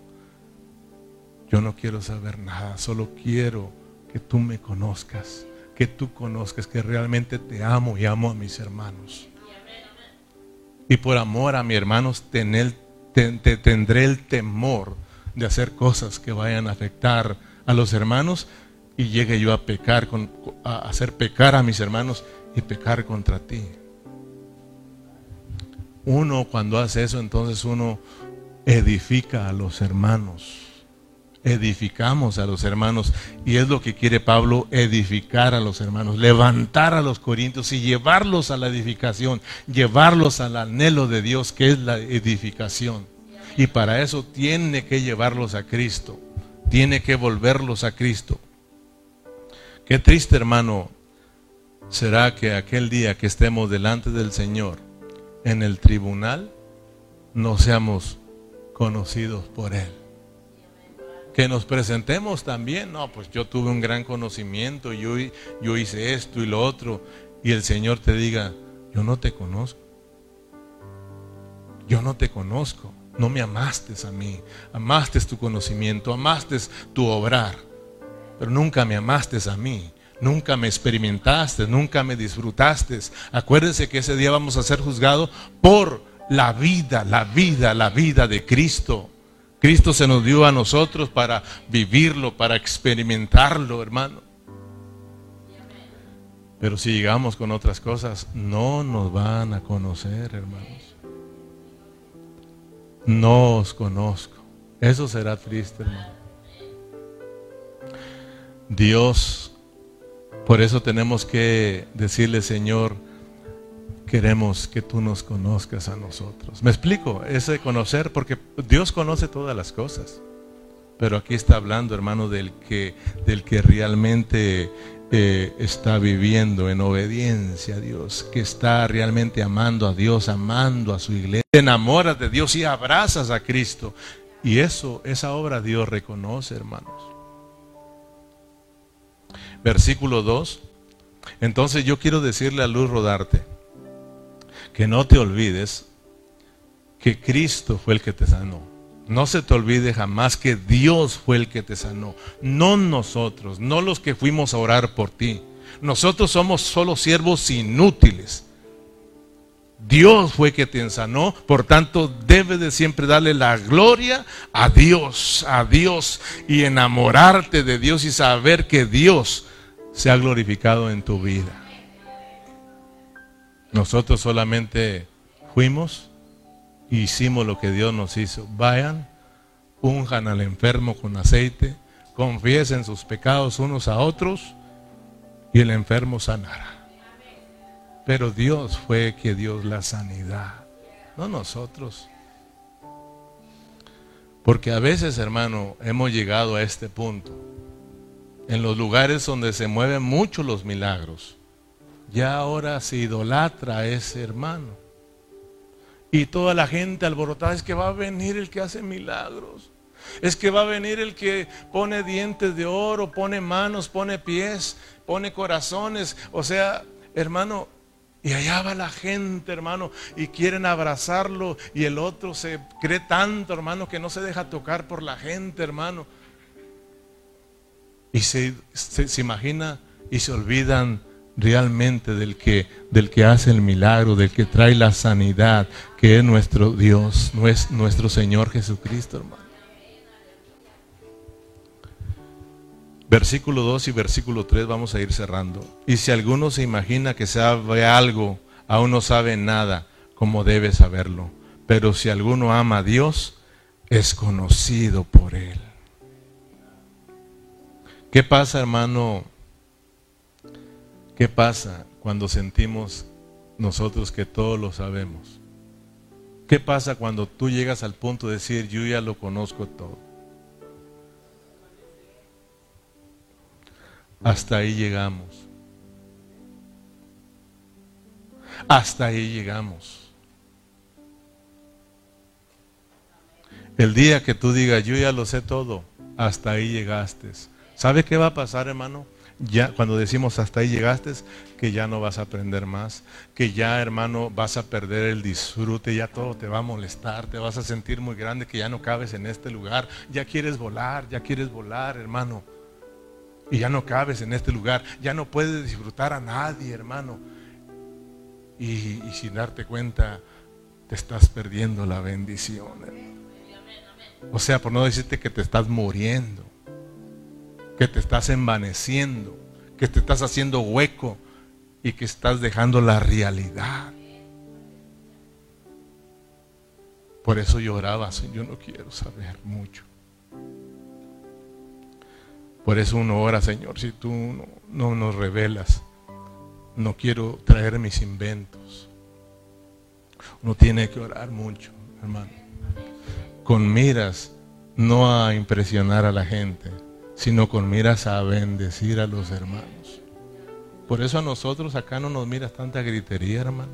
yo no quiero saber nada, solo quiero que tú me conozcas, que tú conozcas que realmente te amo y amo a mis hermanos. Y por amor a mis hermanos tener, tendré el temor de hacer cosas que vayan a afectar a los hermanos y llegue yo a pecar, a hacer pecar a mis hermanos y pecar contra ti. Uno cuando hace eso, entonces uno edifica a los hermanos. Edificamos a los hermanos. Y es lo que quiere Pablo, edificar a los hermanos, levantar a los corintios y llevarlos a la edificación, llevarlos al anhelo de Dios, que es la edificación. Y para eso tiene que llevarlos a Cristo, tiene que volverlos a Cristo. Qué triste hermano será que aquel día que estemos delante del Señor en el tribunal, no seamos conocidos por Él. Que nos presentemos también, no, pues yo tuve un gran conocimiento, yo, yo hice esto y lo otro, y el Señor te diga, yo no te conozco, yo no te conozco, no me amaste a mí, amaste tu conocimiento, amaste tu obrar, pero nunca me amaste a mí. Nunca me experimentaste, nunca me disfrutaste. Acuérdense que ese día vamos a ser juzgados por la vida, la vida, la vida de Cristo. Cristo se nos dio a nosotros para vivirlo, para experimentarlo, hermano. Pero si llegamos con otras cosas, no nos van a conocer, hermanos. No os conozco. Eso será triste, hermano. Dios por eso tenemos que decirle, Señor, queremos que tú nos conozcas a nosotros. Me explico, ese conocer, porque Dios conoce todas las cosas. Pero aquí está hablando, hermano, del que, del que realmente eh, está viviendo en obediencia a Dios, que está realmente amando a Dios, amando a su iglesia, te enamoras de Dios y abrazas a Cristo. Y eso, esa obra Dios reconoce, hermanos versículo 2. Entonces yo quiero decirle a Luz Rodarte que no te olvides que Cristo fue el que te sanó. No se te olvide jamás que Dios fue el que te sanó, no nosotros, no los que fuimos a orar por ti. Nosotros somos solo siervos inútiles. Dios fue que te sanó, por tanto debes de siempre darle la gloria a Dios, a Dios y enamorarte de Dios y saber que Dios se ha glorificado en tu vida. Nosotros solamente fuimos y hicimos lo que Dios nos hizo. Vayan, unjan al enfermo con aceite, confiesen sus pecados unos a otros y el enfermo sanará. Pero Dios fue que dio la sanidad, no nosotros. Porque a veces, hermano, hemos llegado a este punto en los lugares donde se mueven mucho los milagros. Ya ahora se idolatra a ese hermano. Y toda la gente alborotada es que va a venir el que hace milagros. Es que va a venir el que pone dientes de oro, pone manos, pone pies, pone corazones. O sea, hermano, y allá va la gente, hermano, y quieren abrazarlo y el otro se cree tanto, hermano, que no se deja tocar por la gente, hermano. Y se, se, imagina y se olvidan realmente del que, del que hace el milagro, del que trae la sanidad, que es nuestro Dios, nuestro Señor Jesucristo, hermano. Versículo 2 y versículo 3 vamos a ir cerrando. Y si alguno se imagina que sabe algo, aún no sabe nada, como debe saberlo. Pero si alguno ama a Dios, es conocido por Él. ¿Qué pasa, hermano? ¿Qué pasa cuando sentimos nosotros que todo lo sabemos? ¿Qué pasa cuando tú llegas al punto de decir, yo ya lo conozco todo? hasta ahí llegamos. Hasta ahí llegamos. El día que tú digas, yo ya lo sé todo, hasta ahí llegaste. ¿Sabe qué va a pasar, hermano? Ya cuando decimos hasta ahí llegaste, que ya no vas a aprender más, que ya, hermano, vas a perder el disfrute, ya todo te va a molestar, te vas a sentir muy grande, que ya no cabes en este lugar, ya quieres volar, ya quieres volar, hermano. Y ya no cabes en este lugar, ya no puedes disfrutar a nadie, hermano. Y, sin darte cuenta, te estás perdiendo la bendición. O sea, por no decirte que te estás muriendo, que te estás envaneciendo, que te estás haciendo hueco y que estás dejando la realidad. Por eso lloraba, yo no quiero saber mucho. Por eso uno ora, Señor, si tú no, no nos revelas, no quiero traer mis inventos. Uno tiene que orar mucho, hermano con miras no a impresionar a la gente, sino con miras a bendecir a los hermanos. Por eso a nosotros acá no nos miras tanta gritería, hermano,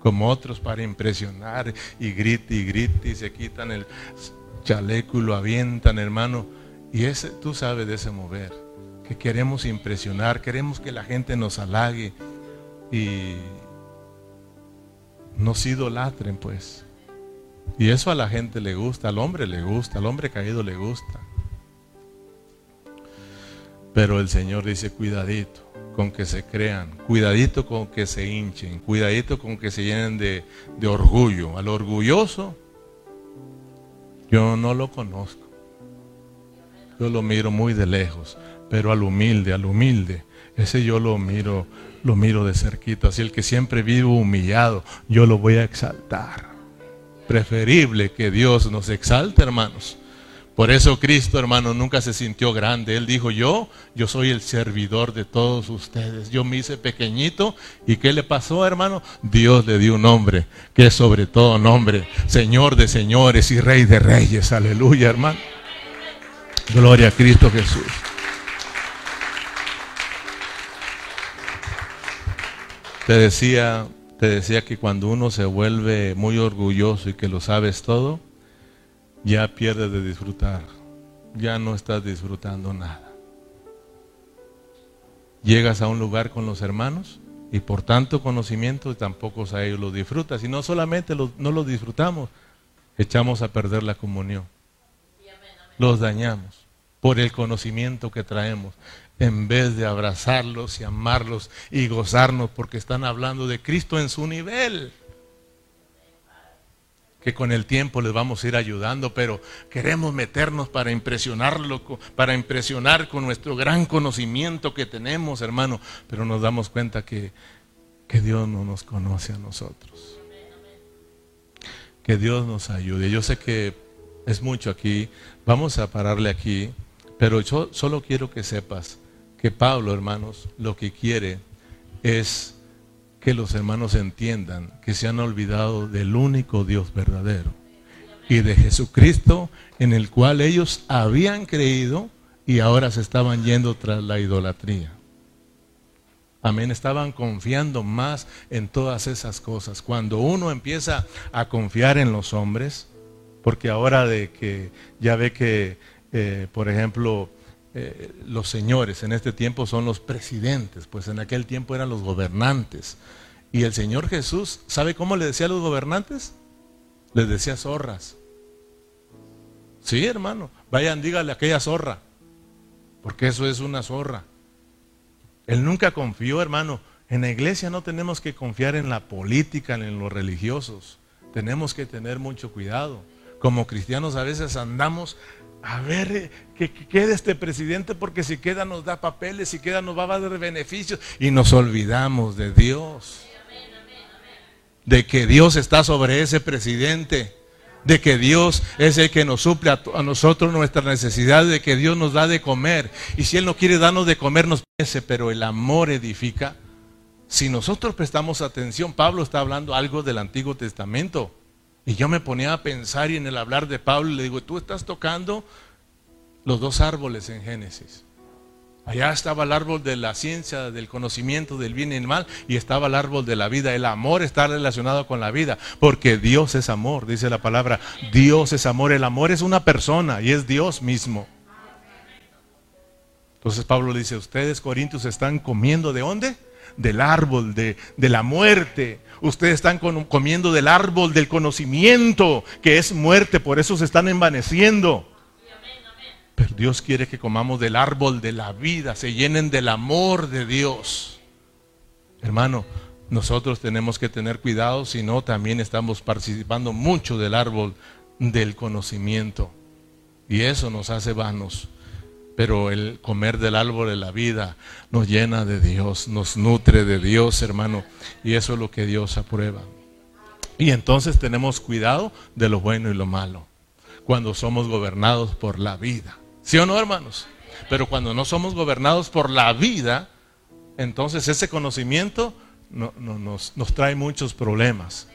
como otros para impresionar y grite y grite y se quitan el chaleco y lo avientan, hermano. Y ese, tú sabes de ese mover, que queremos impresionar, queremos que la gente nos halague y nos idolatren, pues. Y eso a la gente le gusta, al hombre le gusta, al hombre caído le gusta. Pero el Señor dice, cuidadito con que se crean, cuidadito con que se hinchen, cuidadito con que se llenen de, de orgullo. Al orgulloso, yo no lo conozco. Yo lo miro muy de lejos, pero al humilde, al humilde, ese yo lo miro, lo miro de cerquita. Así el que siempre vive humillado, yo lo voy a exaltar preferible que Dios nos exalte, hermanos. Por eso Cristo, hermano, nunca se sintió grande. Él dijo, yo, yo soy el servidor de todos ustedes. Yo me hice pequeñito. ¿Y qué le pasó, hermano? Dios le dio un nombre, que es sobre todo nombre, Señor de señores y Rey de reyes. Aleluya, hermano. Gloria a Cristo Jesús. Te decía te decía que cuando uno se vuelve muy orgulloso y que lo sabes todo, ya pierdes de disfrutar, ya no estás disfrutando nada. Llegas a un lugar con los hermanos y por tanto conocimiento tampoco a ellos lo disfrutas. Y no solamente no lo disfrutamos, echamos a perder la comunión. Los dañamos por el conocimiento que traemos en vez de abrazarlos y amarlos y gozarnos porque están hablando de Cristo en su nivel. Que con el tiempo les vamos a ir ayudando, pero queremos meternos para impresionarlo, para impresionar con nuestro gran conocimiento que tenemos, hermano, pero nos damos cuenta que, que Dios no nos conoce a nosotros. Que Dios nos ayude. Yo sé que es mucho aquí, vamos a pararle aquí, pero yo solo quiero que sepas que Pablo, hermanos, lo que quiere es que los hermanos entiendan que se han olvidado del único Dios verdadero y de Jesucristo en el cual ellos habían creído y ahora se estaban yendo tras la idolatría. Amén, estaban confiando más en todas esas cosas. Cuando uno empieza a confiar en los hombres, porque ahora de que ya ve que, eh, por ejemplo, eh, los señores en este tiempo son los presidentes, pues en aquel tiempo eran los gobernantes. Y el Señor Jesús, ¿sabe cómo le decía a los gobernantes? Les decía zorras. Sí, hermano, vayan, dígale aquella zorra, porque eso es una zorra. Él nunca confió, hermano. En la iglesia no tenemos que confiar en la política, en los religiosos. Tenemos que tener mucho cuidado. Como cristianos a veces andamos a ver eh, que, quede este presidente porque si queda nos da papeles, si queda nos va a dar beneficios y nos olvidamos de Dios. De que Dios está sobre ese presidente, de que Dios es el que nos suple a, nosotros nuestras necesidades, de que Dios nos da de comer. Y si Él no quiere darnos de comer, nos parece, pero el amor edifica. Si nosotros prestamos atención, Pablo está hablando algo del Antiguo Testamento. Y yo me ponía a pensar y en el hablar de Pablo le digo, tú estás tocando los dos árboles en Génesis. Allá estaba el árbol de la ciencia, del conocimiento del bien y el mal, y estaba el árbol de la vida. El amor está relacionado con la vida, porque Dios es amor, dice la palabra. Dios es amor. El amor es una persona y es Dios mismo. Entonces Pablo dice, ustedes Corintios están comiendo de dónde? Del árbol de, de la muerte. Ustedes están comiendo del árbol del conocimiento, que es muerte, por eso se están envaneciendo. Pero Dios quiere que comamos del árbol de la vida, se llenen del amor de Dios. Hermano, nosotros tenemos que tener cuidado, si no también estamos participando mucho del árbol del conocimiento. Y eso nos hace vanos. Pero el comer del árbol de la vida nos llena de Dios, nos nutre de Dios, hermano. Y eso es lo que Dios aprueba. Y entonces tenemos cuidado de lo bueno y lo malo, cuando somos gobernados por la vida. ¿Sí o no, hermanos? Pero cuando no somos gobernados por la vida, entonces ese conocimiento nos, nos trae muchos problemas.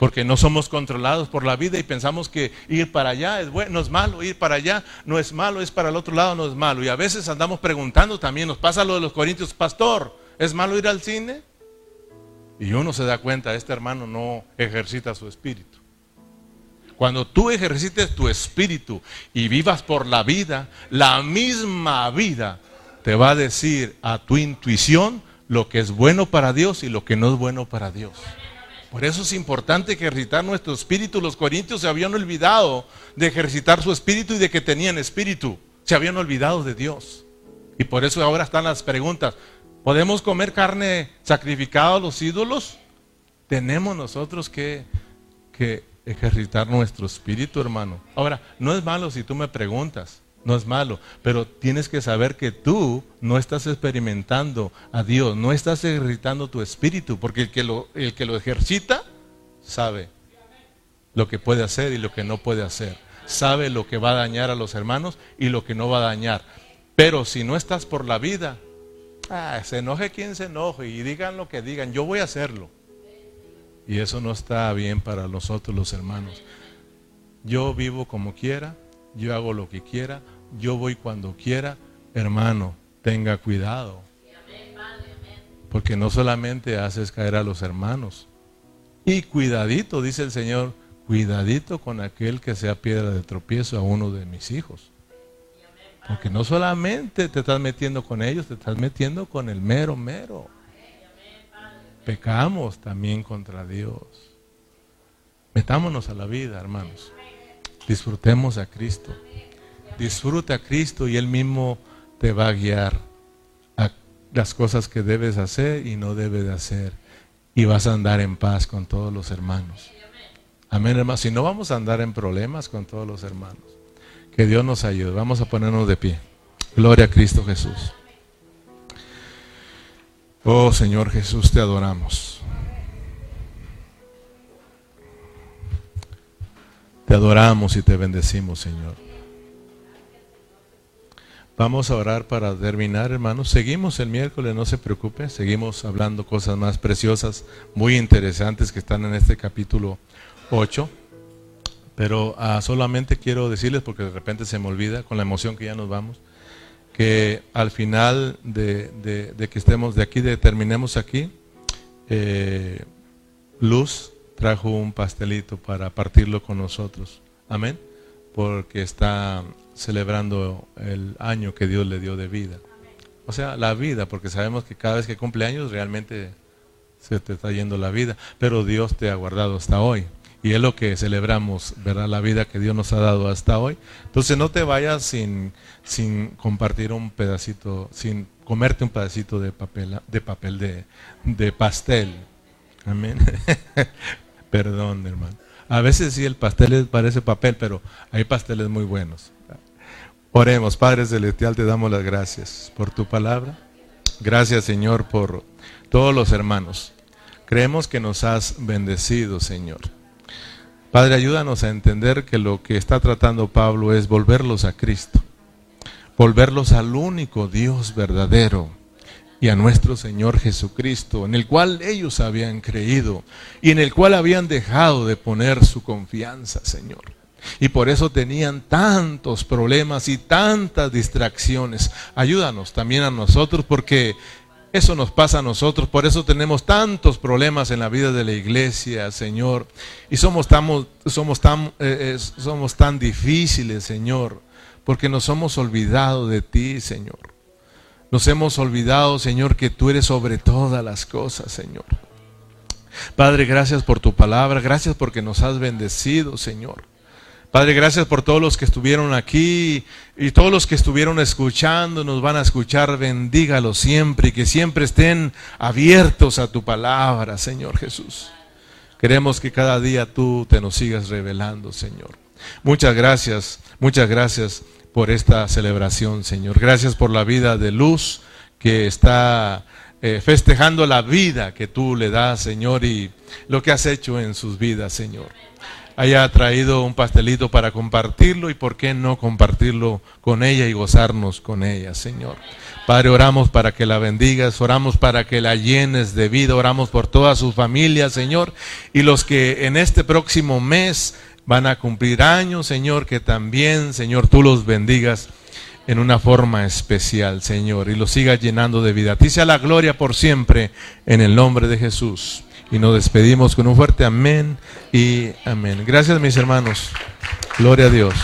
Porque no somos controlados por la vida y pensamos que ir para allá es bueno, no es malo, ir para allá no es malo, es para el otro lado no es malo. Y a veces andamos preguntando también, nos pasa lo de los corintios, pastor, ¿es malo ir al cine? Y uno se da cuenta, este hermano no ejercita su espíritu. Cuando tú ejercites tu espíritu y vivas por la vida, la misma vida te va a decir a tu intuición lo que es bueno para Dios y lo que no es bueno para Dios. Por eso es importante ejercitar nuestro espíritu. Los corintios se habían olvidado de ejercitar su espíritu y de que tenían espíritu. Se habían olvidado de Dios. Y por eso ahora están las preguntas. ¿Podemos comer carne sacrificada a los ídolos? Tenemos nosotros que, que ejercitar nuestro espíritu, hermano. Ahora, no es malo si tú me preguntas no es malo, pero tienes que saber que tú no estás experimentando a Dios, no estás ejercitando tu espíritu, porque el que lo, el que lo ejercita sabe lo que puede hacer y lo que no puede hacer, sabe lo que va a dañar a los hermanos y lo que no va a dañar. Pero si no estás por la vida, ah, se enoje quien se enoje y digan lo que digan, yo voy a hacerlo. Y eso no está bien para nosotros los hermanos. Yo vivo como quiera, yo hago lo que quiera, yo voy cuando quiera, hermano, tenga cuidado. Porque no solamente haces caer a los hermanos. Y cuidadito, dice el Señor, cuidadito con aquel que sea piedra de tropiezo a uno de mis hijos. Porque no solamente te estás metiendo con ellos, te estás metiendo con el mero, mero. Pecamos también contra Dios. Metámonos a la vida, hermanos. Disfrutemos a Cristo. Disfruta a Cristo y Él mismo te va a guiar a las cosas que debes hacer y no debes de hacer. Y vas a andar en paz con todos los hermanos. Amén, hermanos. Si no vamos a andar en problemas con todos los hermanos. Que Dios nos ayude. Vamos a ponernos de pie. Gloria a Cristo Jesús. Oh Señor Jesús, te adoramos. Te adoramos y te bendecimos, Señor. Vamos a orar para terminar, hermanos. Seguimos el miércoles, no se preocupe. Seguimos hablando cosas más preciosas, muy interesantes que están en este capítulo 8. Pero ah, solamente quiero decirles, porque de repente se me olvida, con la emoción que ya nos vamos, que al final de, que estemos de aquí, de terminemos aquí, eh, Luz trajo un pastelito para partirlo con nosotros. Amén. Porque está celebrando el año que Dios le dio de vida. O sea, la vida, porque sabemos que cada vez que cumple años realmente se te está yendo la vida, pero Dios te ha guardado hasta hoy. Y es lo que celebramos, ¿verdad? La vida que Dios nos ha dado hasta hoy. Entonces no te vayas sin, sin compartir un pedacito, sin comerte un pedacito de papel, de papel de, de pastel. Amén. Perdón, hermano. A veces sí el pastel parece papel, pero hay pasteles muy buenos. Oremos, Padre Celestial, te damos las gracias por tu palabra. Gracias, Señor, por todos los hermanos. Creemos que nos has bendecido, Señor. Padre, ayúdanos a entender que lo que está tratando Pablo es volverlos a Cristo, volverlos al único Dios verdadero y a nuestro Señor Jesucristo, en el cual ellos habían creído y en el cual habían dejado de poner su confianza, Señor. Y por eso tenían tantos problemas y tantas distracciones. Ayúdanos también a nosotros porque eso nos pasa a nosotros, por eso tenemos tantos problemas en la vida de la iglesia, Señor. Y somos tan, somos tan, eh, somos tan difíciles, Señor, porque nos hemos olvidado de ti, Señor. Nos hemos olvidado, Señor, que tú eres sobre todas las cosas, Señor. Padre, gracias por tu palabra, gracias porque nos has bendecido, Señor. Padre, gracias por todos los que estuvieron aquí y todos los que estuvieron escuchando, nos van a escuchar, bendígalos siempre y que siempre estén abiertos a tu palabra, Señor Jesús. Queremos que cada día tú te nos sigas revelando, Señor. Muchas gracias, muchas gracias por esta celebración, Señor. Gracias por la vida de luz que está eh, festejando la vida que tú le das, Señor, y lo que has hecho en sus vidas, Señor haya traído un pastelito para compartirlo y por qué no compartirlo con ella y gozarnos con ella, Señor. Padre, oramos para que la bendigas, oramos para que la llenes de vida, oramos por toda su familia, Señor, y los que en este próximo mes van a cumplir años, Señor, que también, Señor, tú los bendigas en una forma especial, Señor, y los sigas llenando de vida. A ti sea la gloria por siempre, en el nombre de Jesús. Y nos despedimos con un fuerte amén y amén. Gracias mis hermanos. Gloria a Dios.